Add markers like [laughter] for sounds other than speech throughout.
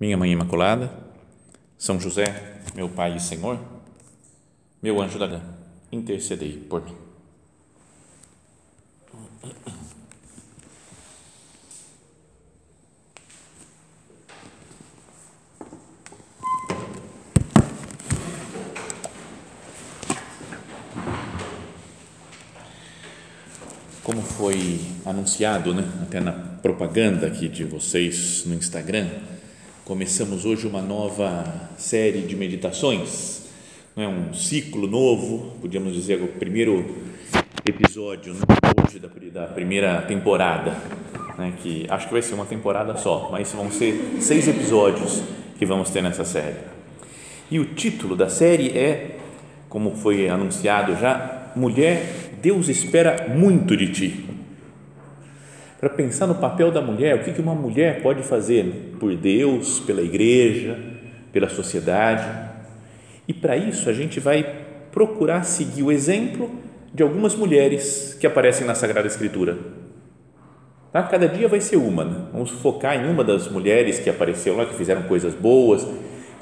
minha Mãe Imaculada, São José, meu Pai e Senhor, meu anjo da guarda, intercedei por mim. Como foi anunciado, né, até na propaganda aqui de vocês no Instagram, Começamos hoje uma nova série de meditações, não é um ciclo novo, podíamos dizer o primeiro episódio né, hoje da, da, primeira temporada, né, que acho que vai ser uma temporada só, mas vão ser seis episódios que vamos ter nessa série. E o título da série é, como foi anunciado já, Mulher, Deus espera muito de ti para pensar no papel da mulher, o que, uma mulher pode fazer por Deus, pela igreja, pela sociedade. E para isso a gente vai procurar seguir o exemplo de algumas mulheres que aparecem na Sagrada Escritura. Tá? Cada dia vai ser uma. Né? Vamos focar em uma das mulheres que apareceu lá, que fizeram coisas boas,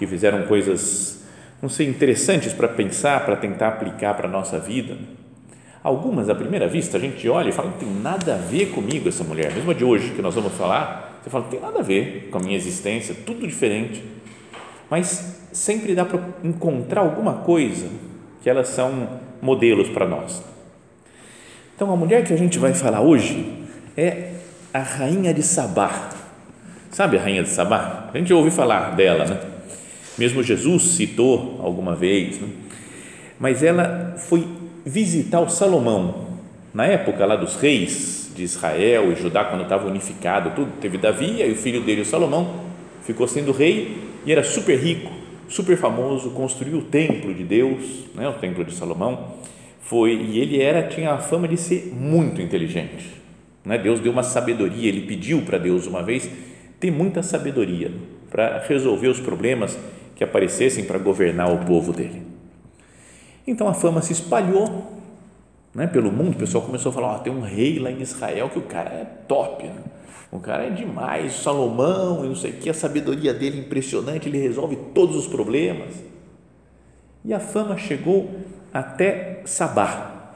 que fizeram coisas, não sei, interessantes para pensar, para tentar aplicar para a nossa vida. Algumas, à primeira vista, a gente olha e fala, não tem nada a ver comigo essa mulher, mesmo a de hoje que nós vamos falar, você fala, não tem nada a ver com a minha existência, tudo diferente. Mas sempre dá para encontrar alguma coisa que elas são modelos para nós. Então, a mulher que a gente vai falar hoje é a rainha de Sabá. Sabe a rainha de Sabá? A gente ouve falar dela, né? Mesmo Jesus citou alguma vez, né? mas ela foi visitar o Salomão. Na época lá dos reis de Israel e Judá, quando estava unificado, tudo, teve Davi e o filho dele, o Salomão, ficou sendo rei e era super rico, super famoso, construiu o templo de Deus, né, o templo de Salomão, foi e ele era tinha a fama de ser muito inteligente, né? Deus deu uma sabedoria, ele pediu para Deus uma vez ter muita sabedoria para resolver os problemas que aparecessem para governar o povo dele. Então a fama se espalhou né, pelo mundo, o pessoal começou a falar: oh, tem um rei lá em Israel que o cara é top, né? o cara é demais, Salomão e não sei o que, a sabedoria dele é impressionante, ele resolve todos os problemas. E a fama chegou até Sabá.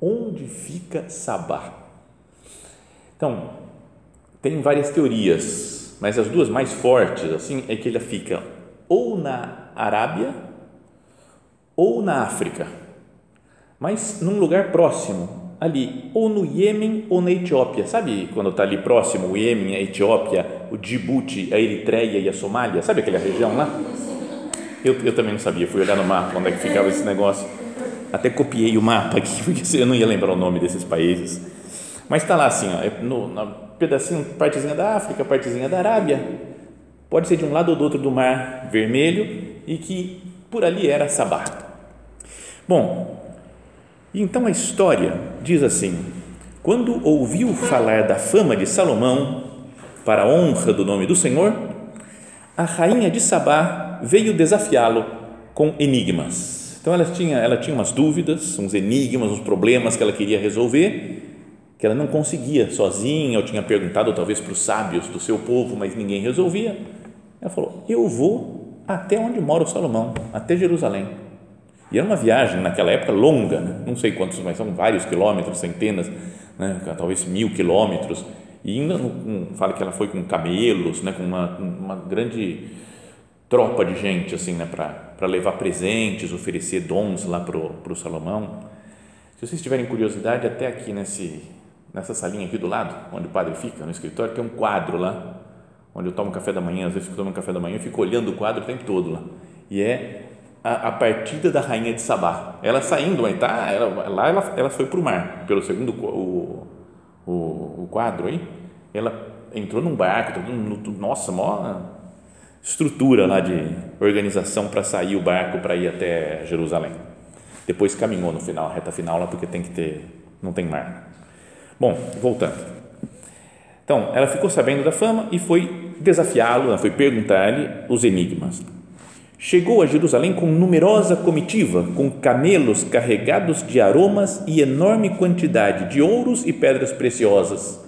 Onde fica Sabá? Então, tem várias teorias, mas as duas mais fortes assim é que ele fica ou na Arábia ou na África, mas num lugar próximo, ali, ou no Iêmen ou na Etiópia. Sabe quando está ali próximo o Iêmen, a Etiópia, o Djibouti, a Eritreia e a Somália? Sabe aquela região lá? Eu, eu também não sabia, fui olhar no mapa onde é que ficava esse negócio. Até copiei o mapa aqui, [laughs] porque eu não ia lembrar o nome desses países. Mas está lá assim, ó, é no, na pedacinho, partezinha da África, partezinha da Arábia. Pode ser de um lado ou do outro do Mar Vermelho e que por ali era Sabá. Bom, então a história diz assim: quando ouviu falar da fama de Salomão, para a honra do nome do Senhor, a rainha de Sabá veio desafiá-lo com enigmas. Então ela tinha, ela tinha umas dúvidas, uns enigmas, uns problemas que ela queria resolver, que ela não conseguia sozinha, ou tinha perguntado talvez para os sábios do seu povo, mas ninguém resolvia. Ela falou: Eu vou até onde mora o Salomão, até Jerusalém e era uma viagem naquela época longa, né? não sei quantos, mas são vários quilômetros, centenas, né? talvez mil quilômetros. E ainda não, fala que ela foi com camelos, né? com uma, uma grande tropa de gente assim, né? para levar presentes, oferecer dons lá para o Salomão. Se vocês tiverem curiosidade, até aqui nesse, nessa salinha aqui do lado, onde o padre fica, no escritório, tem um quadro lá, onde eu tomo café da manhã, às vezes eu tomo café da manhã e fico olhando o quadro o tempo todo lá. E é a, a partida da rainha de Sabá. Ela saindo, tá, ela, lá ela, ela foi para o mar, pelo segundo o, o, o quadro aí. Ela entrou num barco, todo mundo, nossa, mó, estrutura lá de organização para sair o barco para ir até Jerusalém. Depois caminhou no final, reta final lá, porque tem que ter, não tem mar. Bom, voltando. Então, ela ficou sabendo da fama e foi desafiá-lo, foi perguntar-lhe os enigmas. Chegou a Jerusalém com numerosa comitiva, com camelos carregados de aromas e enorme quantidade de ouros e pedras preciosas.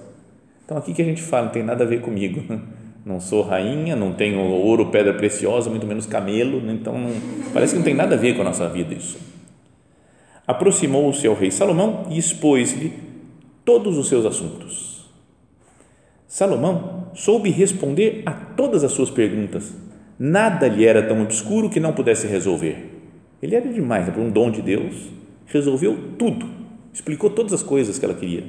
Então, aqui que a gente fala, não tem nada a ver comigo. [laughs] Não sou rainha, não tenho ouro, pedra preciosa, muito menos camelo, né? então não, parece que não tem nada a ver com a nossa vida isso. Aproximou-se ao rei Salomão e expôs-lhe todos os seus assuntos. Salomão soube responder a todas as suas perguntas Nada lhe era tão obscuro que não pudesse resolver. Ele era demais, por um dom de Deus, resolveu tudo, explicou todas as coisas que ela queria.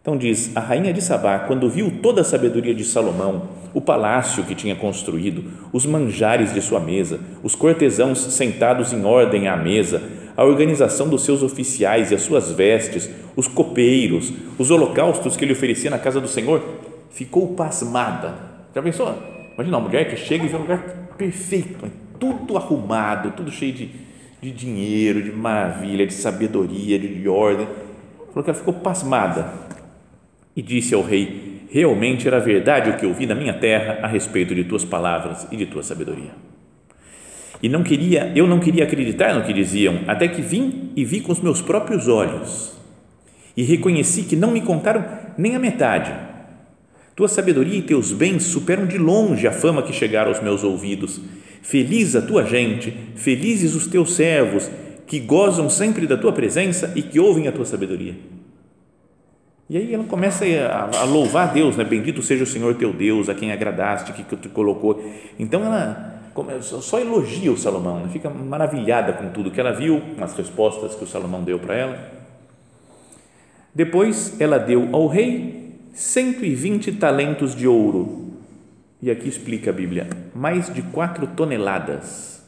Então diz: a rainha de Sabá, quando viu toda a sabedoria de Salomão, o palácio que tinha construído, os manjares de sua mesa, os cortesãos sentados em ordem à mesa, a organização dos seus oficiais e as suas vestes, os copeiros, os holocaustos que ele oferecia na casa do Senhor, ficou pasmada. Já pensou? Imagina uma mulher que chega e vê um lugar perfeito, tudo arrumado, tudo cheio de, de dinheiro, de maravilha, de sabedoria, de, de ordem. Falou que ela ficou pasmada e disse ao rei: Realmente era verdade o que eu vi na minha terra a respeito de tuas palavras e de tua sabedoria. E não queria, eu não queria acreditar no que diziam, até que vim e vi com os meus próprios olhos e reconheci que não me contaram nem a metade tua sabedoria e teus bens superam de longe a fama que chegaram aos meus ouvidos. Feliz a tua gente, felizes os teus servos, que gozam sempre da tua presença e que ouvem a tua sabedoria. E aí ela começa a, louvar a Deus, né? Bendito seja o Senhor teu Deus, a quem agradaste, que, que te colocou. Então ela só elogia o Salomão, né? fica maravilhada com tudo que ela viu, com as respostas que o Salomão deu para ela. Depois ela deu ao rei 120 talentos de ouro. E aqui explica a Bíblia, mais de 4 toneladas.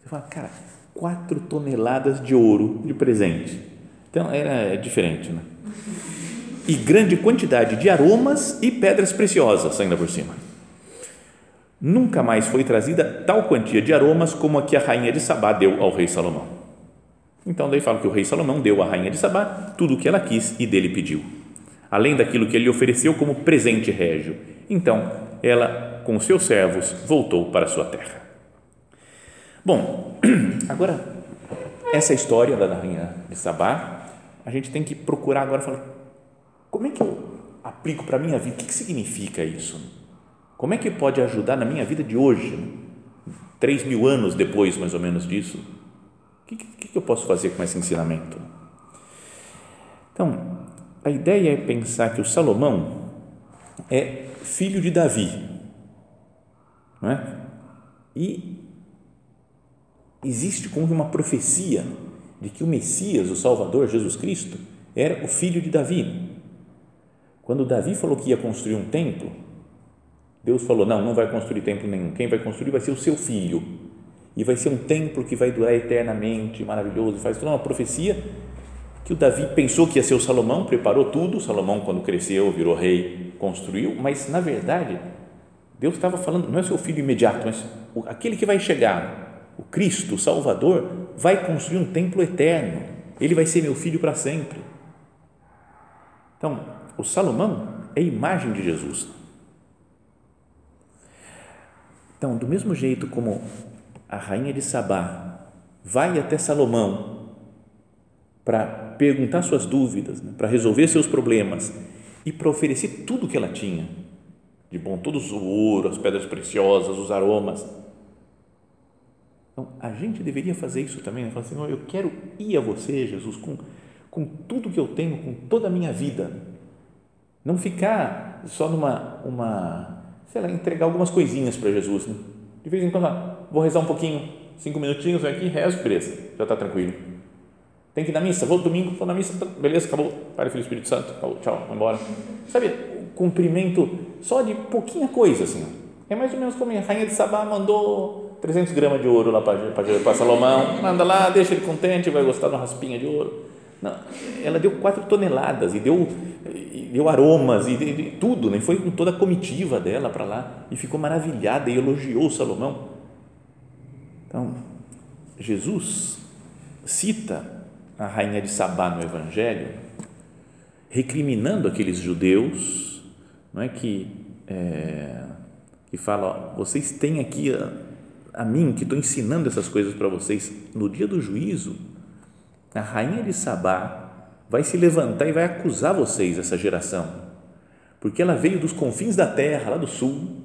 Você fala, cara, 4 toneladas de ouro de presente. Então, era é diferente, né? E grande quantidade de aromas e pedras preciosas ainda por cima. Nunca mais foi trazida tal quantia de aromas como a que a rainha de Sabá deu ao rei Salomão. Então, daí fala que o rei Salomão deu à rainha de Sabá tudo o que ela quis e dele pediu além daquilo que ele ofereceu como presente régio. Então, ela, com seus servos, voltou para sua terra. Bom, [clears throat] agora, essa história da rainha de Sabá, a gente tem que procurar agora falar, como é que eu aplico para a minha vida? O que, significa isso? Como é que pode ajudar na minha vida de hoje? Três mil anos depois, mais ou menos, disso. O que, que, que eu posso fazer com esse ensinamento? Então, a ideia é pensar que o Salomão é filho de Davi, não é? E existe como uma profecia de que o Messias, o Salvador, Jesus Cristo, era o filho de Davi. Quando Davi falou que ia construir um templo, Deus falou: não, não vai construir templo nenhum. Quem vai construir vai ser o seu filho. E vai ser um templo que vai durar eternamente, maravilhoso. Faz toda uma profecia que o Davi pensou que ia ser o Salomão, preparou tudo, Salomão quando cresceu, virou rei, construiu, mas na verdade Deus estava falando, não é seu filho imediato, mas aquele que vai chegar, o Cristo, o Salvador, vai construir um templo eterno, ele vai ser meu filho para sempre. Então, o Salomão é a imagem de Jesus. Então, do mesmo jeito como a rainha de Sabá vai até Salomão para perguntar suas dúvidas, né, para resolver seus problemas e para oferecer tudo que ela tinha de bom, todo o ouro, as pedras preciosas, os aromas. Então, a gente deveria fazer isso também, né? falar assim, eu quero ir a você, Jesus, com, com tudo que eu tenho, com toda a minha vida. Não ficar só numa, uma, sei lá, entregar algumas coisinhas para Jesus. Né? De vez em quando, ah, vou rezar um pouquinho, cinco minutinhos, vem aqui, rezo, beleza, já está tranquilo tem que ir na missa, vou domingo, vou na missa, tá, beleza, acabou. Pai, Filho Espírito Santo, acabou, tchau, vamos embora. Sabe, o cumprimento só de pouquinha coisa, assim. É mais ou menos como a rainha de Sabá mandou 300 gramas de ouro lá para Salomão, manda lá, deixa ele contente, vai gostar de uma raspinha de ouro. Não, ela deu quatro toneladas e deu, deu aromas e, e tudo, né? foi com toda a comitiva dela para lá e ficou maravilhada e elogiou Salomão. Então, Jesus cita a rainha de Sabá no Evangelho, recriminando aqueles judeus, não é que é, que fala, ó, vocês têm aqui a, a mim que estou ensinando essas coisas para vocês no dia do juízo, a rainha de Sabá vai se levantar e vai acusar vocês, essa geração, porque ela veio dos confins da terra, lá do sul,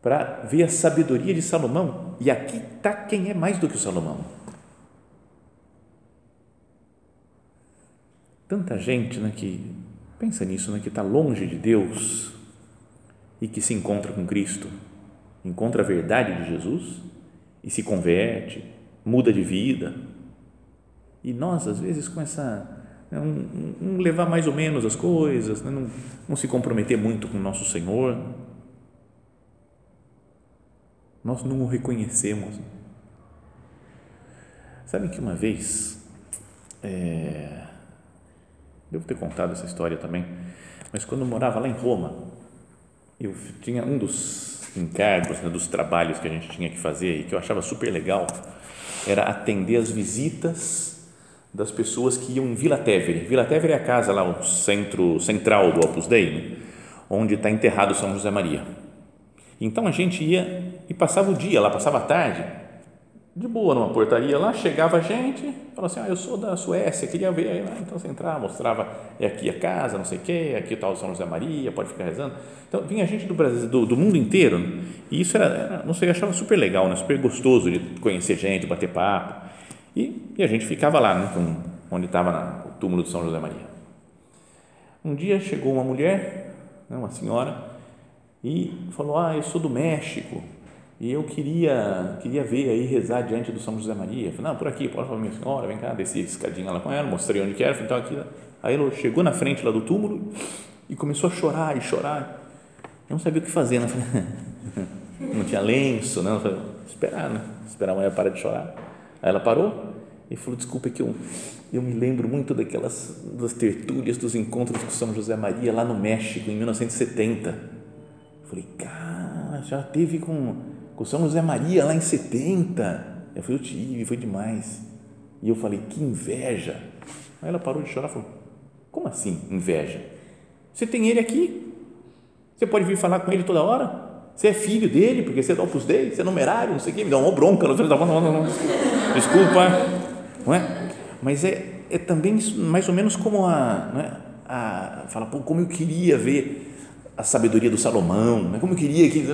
para ver a sabedoria de Salomão. E aqui está quem é mais do que o Salomão. Tanta gente né, que pensa nisso, né, que está longe de Deus e que se encontra com Cristo, encontra a verdade de Jesus e se converte, muda de vida. E nós, às vezes, com essa né, não, levar mais ou menos as coisas, né? não, não se comprometer muito com o nosso Senhor. Nós não o reconhecemos. Sabe que uma vez, é, devo ter contado essa história também, mas quando eu morava lá em Roma, eu tinha um dos encargos, né, dos trabalhos que a gente tinha que fazer e que eu achava super legal, era atender as visitas das pessoas que iam em Vila Tevere. Vila Tevere é a casa lá, o centro central do Opus Dei, né? onde está enterrado São José Maria. Então a gente ia e passava o dia lá, passava a tarde, de boa numa portaria lá, chegava gente, falava assim, ah, eu sou da Suécia, queria ver, aí, então você entrava, mostrava, é aqui a casa, não sei o quê, aqui o São José Maria, pode ficar rezando. Então vinha gente do Brasil, do, do mundo inteiro, né? e isso era, era, não sei, eu achava super legal, né? super gostoso de conhecer gente, bater papo. E, e a gente ficava lá, né, com, onde estava o túmulo de São José Maria. Um dia chegou uma mulher, né, uma senhora, e falou: Ah, eu sou do México e eu queria queria ver aí rezar diante do São José Maria. Falei: Não, por aqui, pode falar, minha senhora, vem cá, desci escadinha lá com ela, mostrei onde que era. Então aqui, aí ela chegou na frente lá do túmulo e começou a chorar e chorar. Eu não sabia o que fazer, né? [laughs] não tinha lenço, né? Eu falei, esperar, né? Esperar a mulher parar de chorar. Aí ela parou e falou: Desculpa, é que eu, eu me lembro muito daquelas das tertúlias, dos encontros com São José Maria lá no México, em 1970. Eu falei: Cara, já teve com, com São José Maria lá em 70. Eu falei: Eu tive, foi demais. E eu falei: Que inveja. Aí ela parou de chorar e falou: Como assim, inveja? Você tem ele aqui. Você pode vir falar com ele toda hora. Você é filho dele, porque você é do Opus Dei, você é numerário, não sei o quê, me dá uma bronca. Não, não, não, não. Desculpa, não é? Mas é, é também mais ou menos como a, não é? a fala, pô, como eu queria ver a sabedoria do Salomão, né? como eu queria que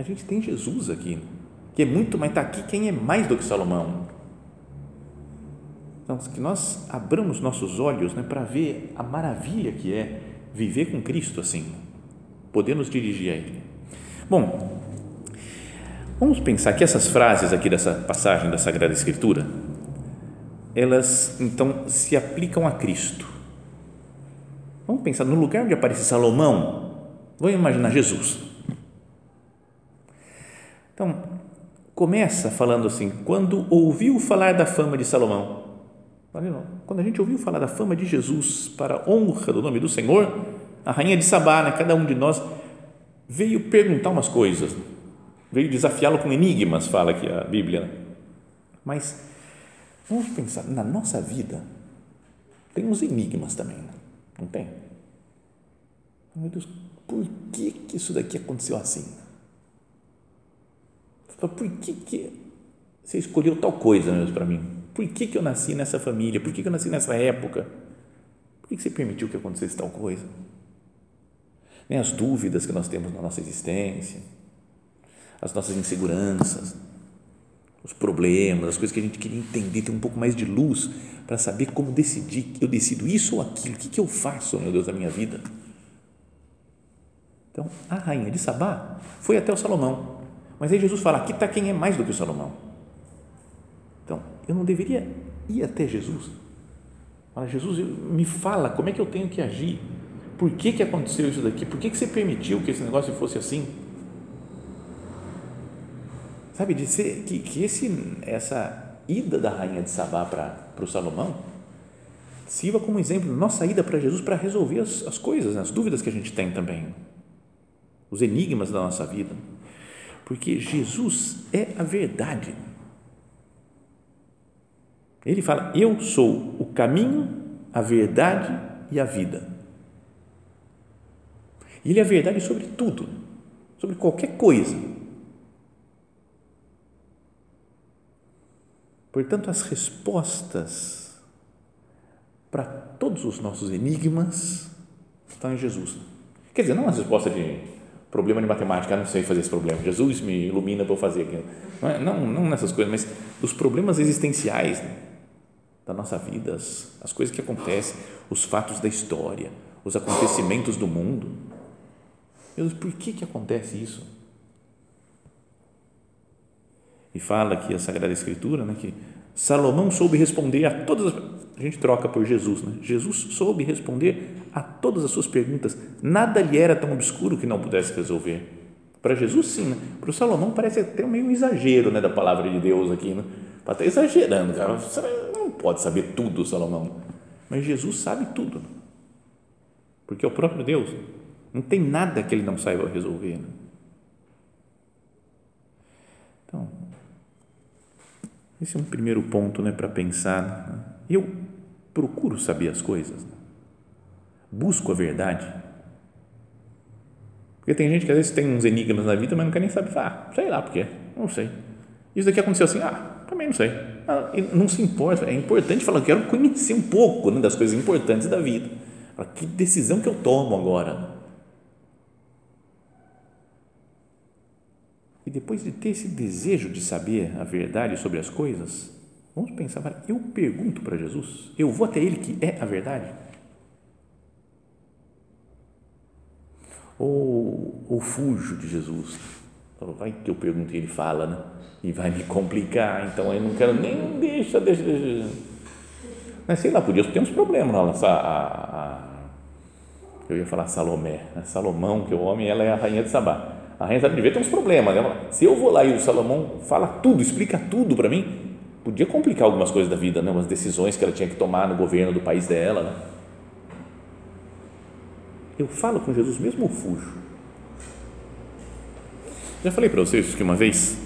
a gente tem Jesus aqui, que é muito, mas está aqui quem é mais do que Salomão. Então, que nós abramos nossos olhos né, para ver a maravilha que é viver com Cristo assim, poder nos dirigir a Ele. Bom, vamos pensar que essas frases aqui dessa passagem da Sagrada Escritura, elas então se aplicam a Cristo. Vamos pensar no lugar onde aparece Salomão, vamos imaginar Jesus. Então, começa falando assim: quando ouviu falar da fama de Salomão, quando a gente ouviu falar da fama de Jesus para a honra do nome do Senhor, a rainha de Sabá, né, cada um de nós veio perguntar umas coisas, veio desafiá-lo com enigmas, fala aqui a Bíblia. Mas vamos pensar, na nossa vida tem uns enigmas também, não tem? Meu Deus, por que, que isso daqui aconteceu assim? Por que, que você escolheu tal coisa mesmo para mim? Por que, que eu nasci nessa família? Por que, que eu nasci nessa época? Por que, que você permitiu que acontecesse tal coisa? nem as dúvidas que nós temos na nossa existência, as nossas inseguranças, os problemas, as coisas que a gente queria entender, ter um pouco mais de luz para saber como decidir, eu decido isso ou aquilo, o que, que eu faço, meu Deus, da minha vida? Então, a rainha de Sabá foi até o Salomão, mas aí Jesus fala, aqui está quem é mais do que o Salomão. Então, eu não deveria ir até Jesus? Fala, Jesus, me fala como é que eu tenho que agir por que, que aconteceu isso daqui? Por que, que você permitiu que esse negócio fosse assim? Sabe, de ser, que, que esse, essa ida da rainha de Sabá para o Salomão sirva como exemplo, nossa ida para Jesus para resolver as, as coisas, as dúvidas que a gente tem também, os enigmas da nossa vida, porque Jesus é a verdade. Ele fala: Eu sou o caminho, a verdade e a vida. Ele é a verdade sobre tudo, sobre qualquer coisa. Portanto, as respostas para todos os nossos enigmas estão em Jesus. Quer dizer, não as respostas de problema de matemática, não sei fazer esse problema, Jesus me ilumina para eu fazer aquilo. Não, é, não, não nessas coisas, mas dos problemas existenciais né? da nossa vida, as, as coisas que acontecem, os fatos da história, os acontecimentos do mundo. Meu Deus, por que, que acontece isso? E fala aqui a Sagrada Escritura, né, que Salomão soube responder a todas as. A gente troca por Jesus, né? Jesus soube responder a todas as suas perguntas. Nada lhe era tão obscuro que não pudesse resolver. Para Jesus, sim. Né? Para o Salomão, parece até meio um exagero né, da palavra de Deus aqui. Né? Está até exagerando, cara. Não pode saber tudo, Salomão. Mas Jesus sabe tudo. Porque é o próprio Deus. Não tem nada que ele não saiba resolver. Né? Então, esse é um primeiro ponto né, para pensar. Né? Eu procuro saber as coisas, né? busco a verdade. Porque tem gente que às vezes tem uns enigmas na vida, mas não quer nem saber. Ah, sei lá por quê, não sei. Isso daqui aconteceu assim, ah, também não sei. Ah, não se importa, é importante falar, quero conhecer um pouco né, das coisas importantes da vida. Que decisão que eu tomo agora? E depois de ter esse desejo de saber a verdade sobre as coisas, vamos pensar, eu pergunto para Jesus, eu vou até Ele que é a verdade? Ou, ou fujo de Jesus? Vai que eu pergunto e Ele fala, né? E vai me complicar, então eu não quero nem, deixa, deixa, deixa. Mas sei lá, podia ter uns problemas lá, a, a, eu ia falar Salomé, né? Salomão, que o homem, ela é a rainha de Sabá a rainha Isabel devia ter uns problemas. Né? Se eu vou lá e o Salomão fala tudo, explica tudo para mim, podia complicar algumas coisas da vida, né? umas decisões que ela tinha que tomar no governo do país dela. Né? Eu falo com Jesus mesmo ou fujo? Já falei para vocês que uma vez,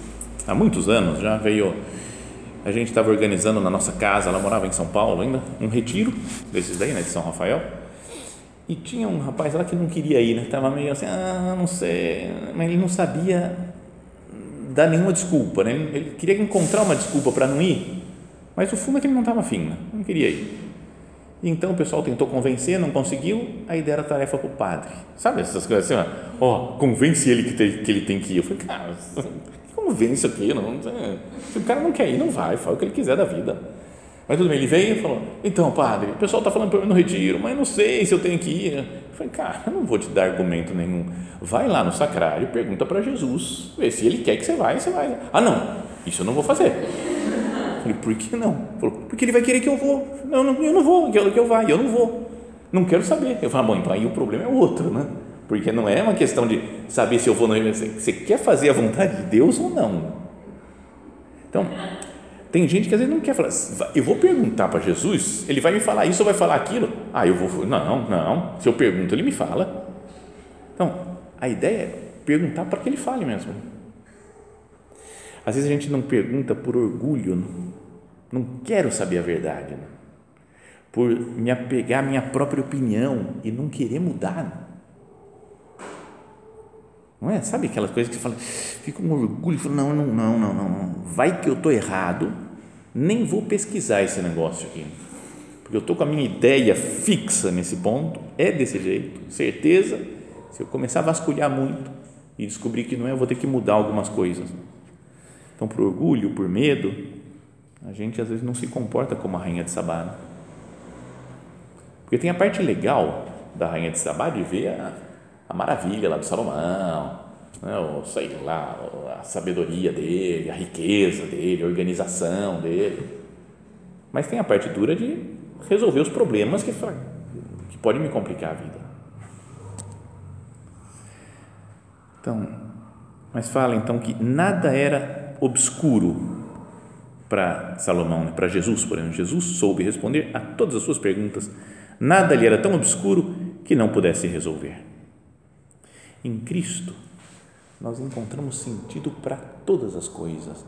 há muitos anos, já veio. A gente estava organizando na nossa casa, ela morava em São Paulo ainda, um retiro desses daí, né, de São Rafael e tinha um rapaz lá que não queria ir, né? Estava meio assim, ah, não sei, mas ele não sabia dar nenhuma desculpa, né? Ele queria encontrar uma desculpa para não ir, mas o fundo é que ele não estava afim, né? não queria ir. Então o pessoal tentou convencer, não conseguiu, aí deram a tarefa para o padre. Sabe essas coisas assim, ó, convence ele que, tem, que ele tem que ir. Eu falei, cara, convence aqui, não, se o cara não quer ir, não vai, faz o que ele quiser da vida. Mas tudo bem, ele veio e falou: Então, padre, o pessoal está falando para mim no retiro, mas não sei se eu tenho que ir. Eu falei: Cara, eu não vou te dar argumento nenhum. Vai lá no sacrário, pergunta para Jesus, vê se ele quer que você vá, você vai. Ah, não, isso eu não vou fazer. Eu falei: Por que não? Falou: Porque ele vai querer que eu vou. Não, não eu não vou, que eu, que eu vá, eu não vou. Não quero saber. Eu falei: Bom, então aí o problema é outro, né? Porque não é uma questão de saber se eu vou no Você quer fazer a vontade de Deus ou não? Então, tem gente que às vezes não quer falar, eu vou perguntar para Jesus, ele vai me falar isso ou vai falar aquilo? Ah, eu vou, não, não, se eu pergunto, ele me fala. Então, a ideia é perguntar para que ele fale mesmo. Às vezes a gente não pergunta por orgulho, não, não quero saber a verdade, né? por me apegar à minha própria opinião e não querer mudar. Não é? Sabe aquelas coisas que você fala, fica um orgulho, fala, não, não, não, não, não, vai que eu estou errado, nem vou pesquisar esse negócio aqui, porque eu estou com a minha ideia fixa nesse ponto, é desse jeito, certeza, se eu começar a vasculhar muito e descobrir que não é, eu vou ter que mudar algumas coisas. Então, por orgulho, por medo, a gente às vezes não se comporta como a rainha de Sabá. Né? Porque tem a parte legal da rainha de Sabá de ver a, a maravilha lá do Salomão, né, ou sei lá, a sabedoria dele, a riqueza dele, a organização dele. Mas tem a parte dura de resolver os problemas que, que podem me complicar a vida. Então, mas fala então que nada era obscuro para Salomão, né? para Jesus, por exemplo. Jesus soube responder a todas as suas perguntas. Nada lhe era tão obscuro que não pudesse resolver. Em Cristo, nós encontramos sentido para todas as coisas.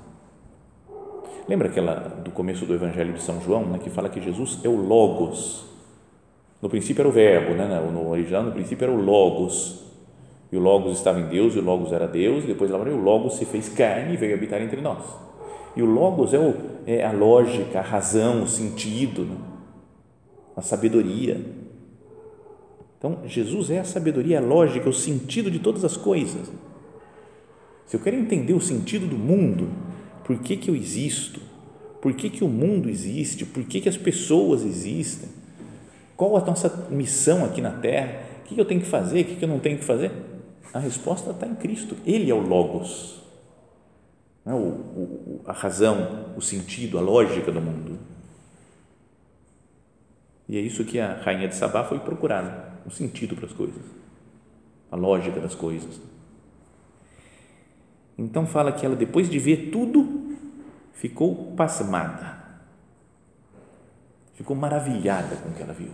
Lembra aquela do começo do Evangelho de São João, né, que fala que Jesus é o Logos. No princípio era o Verbo, né, no original, no princípio era o Logos. E o Logos estava em Deus, e o Logos era Deus, e depois o Logos se fez carne e veio habitar entre nós. E o Logos é, o, é a lógica, a razão, o sentido, né? a sabedoria. Então, Jesus é a sabedoria, a lógica, o sentido de todas as coisas. Se eu quero entender o sentido do mundo, por que, que eu existo, por que, que o mundo existe, por que, que as pessoas existem, qual a nossa missão aqui na Terra, o que eu tenho que fazer, o que eu não tenho que fazer, a resposta está em Cristo, Ele é o Logos, é o, o, a razão, o sentido, a lógica do mundo. E é isso que a rainha de Sabá foi procurar, o sentido para as coisas, a lógica das coisas. Então fala que ela, depois de ver tudo, ficou pasmada. Ficou maravilhada com o que ela viu.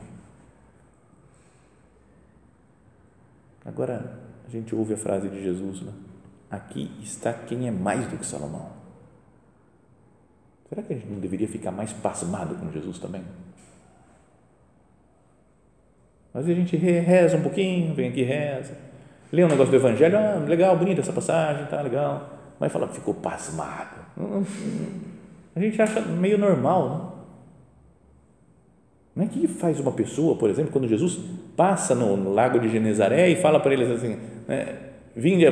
Agora a gente ouve a frase de Jesus, né? aqui está quem é mais do que Salomão. Será que a gente não deveria ficar mais pasmado com Jesus também? Vezes a gente reza um pouquinho, vem aqui reza, lê um negócio do Evangelho, ah, legal, bonita essa passagem, tá legal. Mas fala, ficou pasmado. A gente acha meio normal, não? Não é que faz uma pessoa, por exemplo, quando Jesus passa no, lago de Genezaré e fala para eles assim, né, vinde, é,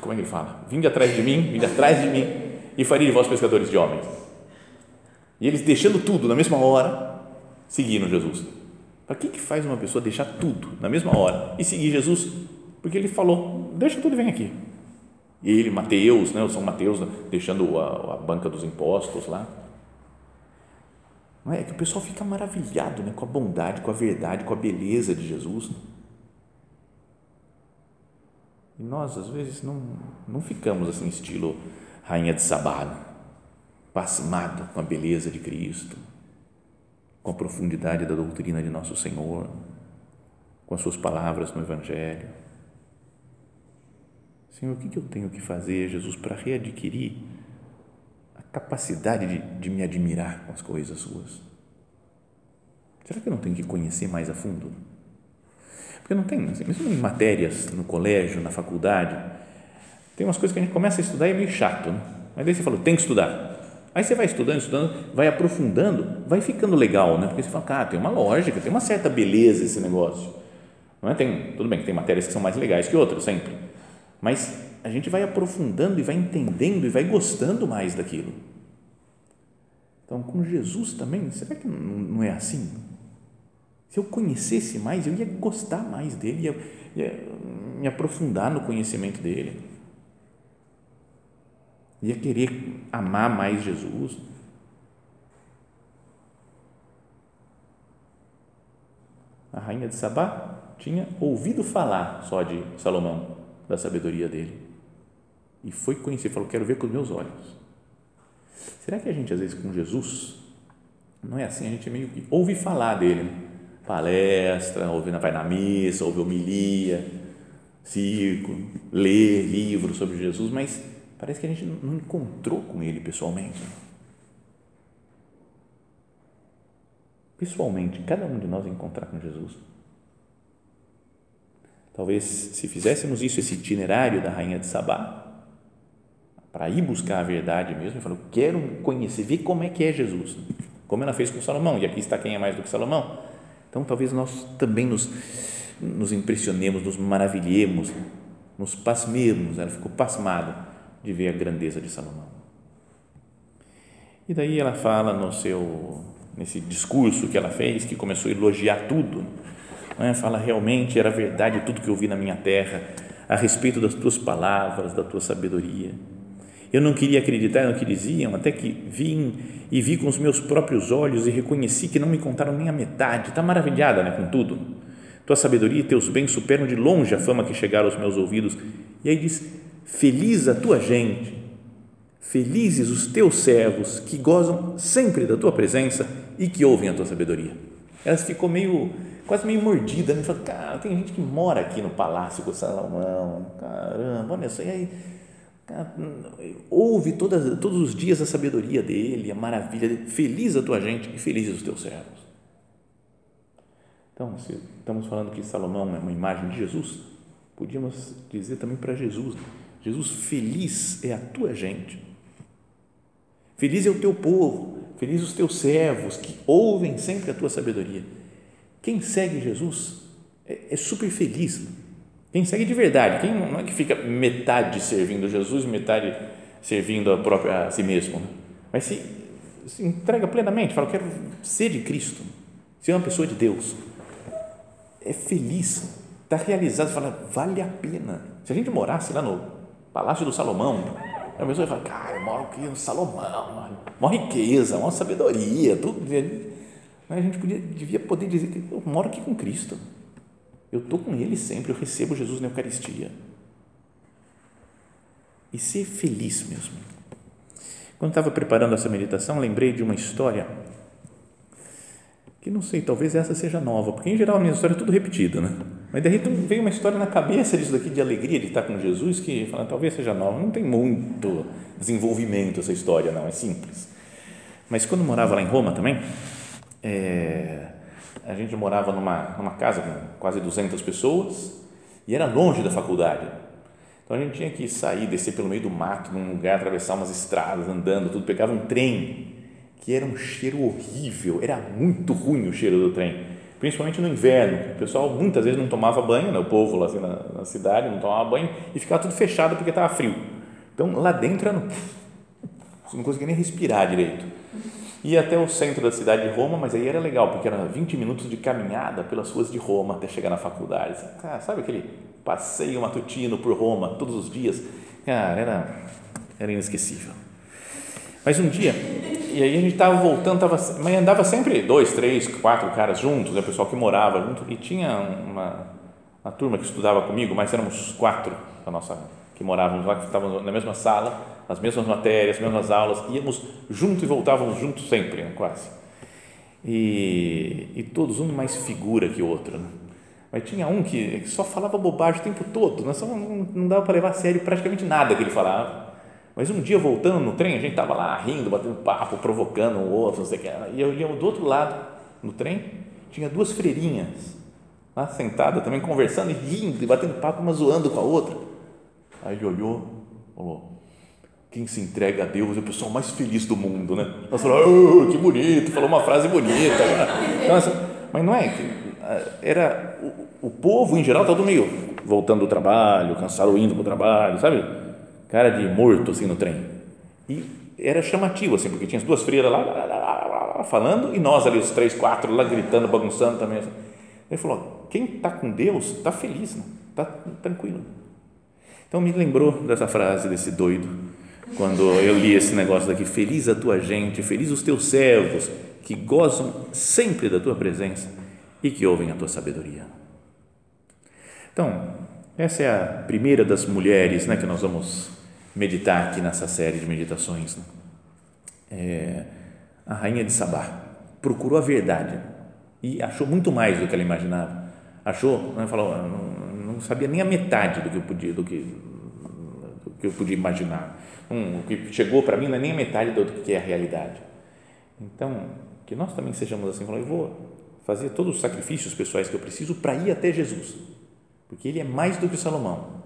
como é que ele fala? Vinde atrás de mim, vinde atrás de mim e faria de vós pescadores de homens. E eles deixando tudo na mesma hora, seguindo Jesus. Para que, que faz uma pessoa deixar tudo na mesma hora e seguir Jesus? Porque ele falou: deixa tudo e vem aqui. E ele, Mateus, né, o São Mateus, né, deixando a, a, banca dos impostos lá. É? é que o pessoal fica maravilhado né, com a bondade, com a verdade, com a beleza de Jesus. E nós, às vezes, não, não ficamos assim, estilo Rainha de Sabá, né? pasmado com a beleza de Cristo com a profundidade da doutrina de nosso Senhor, com as suas palavras no Evangelho. Senhor, o que eu tenho que fazer, Jesus, para readquirir a capacidade de, de me admirar com as coisas suas? Será que eu não tenho que conhecer mais a fundo? Porque não tem, assim, mesmo em matérias no colégio, na faculdade, tem umas coisas que a gente começa a estudar e é meio chato, né? mas daí você falou, tem que estudar. Aí você vai estudando, estudando, vai aprofundando, vai ficando legal, né? Porque você fala, cara, tem uma lógica, tem uma certa beleza esse negócio. Não é? tem, tudo bem que tem matérias que são mais legais que outras, sempre. Mas a gente vai aprofundando e vai entendendo e vai gostando mais daquilo. Então, com Jesus também, será que não é assim? Se eu conhecesse mais, eu ia gostar mais dele, ia, ia me aprofundar no conhecimento dele ia querer amar mais Jesus. A rainha de Sabá tinha ouvido falar só de Salomão, da sabedoria dele. E foi conhecer, falou: Quero ver com os meus olhos. Será que a gente, às vezes, com Jesus, não é assim? A gente meio que ouve falar dele, né? palestra, ouve, vai na missa, ouve homilia, circo, lê livros sobre Jesus, mas Parece que a gente não encontrou com ele pessoalmente. Pessoalmente, cada um de nós encontrar com Jesus. Talvez se fizéssemos isso, esse itinerário da rainha de Sabá, para ir buscar a verdade mesmo, e falar, quero conhecer, ver como é que é Jesus, como ela fez com Salomão, e aqui está quem é mais do que Salomão. Então, talvez nós também nos, nos impressionemos, nos maravilhemos, nos pasmemos, ela ficou pasmada de ver a grandeza de Salomão. E daí ela fala no seu nesse discurso que ela fez, que começou a elogiar tudo, né? fala realmente era verdade tudo que eu vi na minha terra a respeito das tuas palavras, da tua sabedoria. Eu não queria acreditar no que diziam, até que vim e vi com os meus próprios olhos e reconheci que não me contaram nem a metade. Está maravilhada né, com tudo. Tua sabedoria e teus bens superam de longe a fama que chegaram aos meus ouvidos. E aí diz: Feliz a tua gente Felizes os teus servos que gozam sempre da tua presença e que ouvem a tua sabedoria. Ela ficou meio, quase meio mordida, né? Falou, cara, tem gente que mora aqui no palácio com Salomão, caramba, olha e aí, ouve todas, todos os dias a sabedoria dele, a maravilha dele, feliz a tua gente e felizes os teus servos. Então, se estamos falando que Salomão é uma imagem de Jesus, podíamos dizer também para Jesus, né? Jesus, feliz é a tua gente Feliz é o teu povo, feliz os teus servos que ouvem sempre a tua sabedoria. Quem segue Jesus é, é super feliz. Quem segue de verdade, quem não é que fica metade servindo Jesus, metade servindo a própria a si mesmo, né? mas se, se entrega plenamente, fala, quero ser de Cristo, ser uma pessoa de Deus, é feliz, está realizado, fala, vale a pena. Se a gente morasse lá no Palácio do Salomão, a pessoa fala, cara, eu moro aqui no Salomão, uma riqueza, uma sabedoria, tudo. Mas a gente podia, devia poder dizer que eu moro aqui com Cristo. Eu estou com Ele sempre, eu recebo Jesus na Eucaristia. E ser feliz mesmo. Quando estava preparando essa meditação, lembrei de uma história que não sei, talvez essa seja nova, porque em geral a minha história é tudo repetida, né? Mas daí veio uma história na cabeça disso daqui de alegria de estar com Jesus que fala, talvez seja nova. Não tem muito desenvolvimento essa história, não, é simples. Mas quando morava lá em Roma também, é, a gente morava numa, numa casa com quase 200 pessoas e era longe da faculdade. Então a gente tinha que sair, descer pelo meio do mato, num lugar, atravessar umas estradas, andando, tudo, pegava um trem que era um cheiro horrível, era muito ruim o cheiro do trem, principalmente no inverno. O pessoal muitas vezes não tomava banho, né? o povo lá assim, na, na cidade não tomava banho e ficava tudo fechado porque estava frio. Então lá dentro era, [laughs] você não conseguia nem respirar direito. Ia até o centro da cidade de Roma, mas aí era legal, porque era 20 minutos de caminhada pelas ruas de Roma até chegar na faculdade. sabe aquele passeio matutino por Roma todos os dias? Cara, era, era inesquecível. Mas um dia, e aí a gente estava voltando, tava, mas andava sempre dois, três, quatro caras juntos, né, o pessoal que morava junto, e tinha uma, uma turma que estudava comigo, mas éramos quatro da nossa, que morávamos lá, que estávamos na mesma sala, as mesmas matérias, as mesmas aulas, íamos juntos e voltávamos juntos sempre, né, quase. E, e todos, um mais figura que o outro. Né? Mas tinha um que, que só falava bobagem o tempo todo, né? só não, não dava para levar a sério praticamente nada que ele falava mas um dia voltando no trem, a gente estava lá rindo, batendo papo, provocando um outro, não sei o que. E eu ia do outro lado, no trem, tinha duas freirinhas lá sentadas também, conversando e rindo, e batendo papo, uma zoando com a outra. Aí ele olhou, falou: quem se entrega a Deus é o pessoal mais feliz do mundo, né? Nós oh, que bonito, falou uma frase bonita. Né? Nossa, mas não é ah, era o, o povo em geral estava meio voltando do trabalho, cansado indo para o trabalho, sabe? Cara de morto assim no trem. E era chamativo assim, porque tinha as duas freiras lá, lá, lá, lá falando e nós ali, os três, quatro lá gritando, bagunçando também. Assim. Ele falou: quem está com Deus está feliz, está tranquilo. Então me lembrou dessa frase desse doido, quando eu li esse negócio daqui: Feliz a tua gente, feliz os teus servos, que gozam sempre da tua presença e que ouvem a tua sabedoria. Então, essa é a primeira das mulheres né, que nós vamos meditar aqui nessa série de meditações. Né? É, a rainha de Sabá procurou a verdade e achou muito mais do que ela imaginava. Achou, né, falou, não, não, sabia nem a metade do que eu podia, do que, do que eu podia imaginar. Um, o que chegou para mim não é nem a metade do que é a realidade. Então, que nós também sejamos assim, falou, eu vou fazer todos os sacrifícios pessoais que eu preciso para ir até Jesus, porque ele é mais do que Salomão.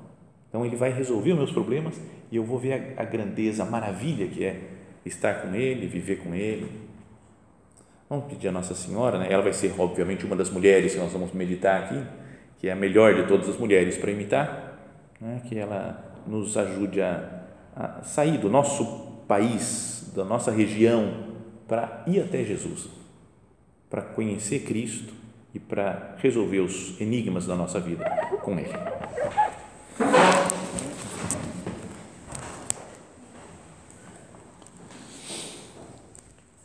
Então ele vai resolver os meus problemas e eu vou ver a, a grandeza, a maravilha que é estar com Ele, viver com Ele. Vamos pedir a Nossa Senhora, né? ela vai ser, obviamente, uma das mulheres que nós vamos meditar aqui, que é a melhor de todas as mulheres para imitar, né? que ela nos ajude a, a sair do nosso país, da nossa região, para ir até Jesus, para conhecer Cristo e para resolver os enigmas da nossa vida com Ele.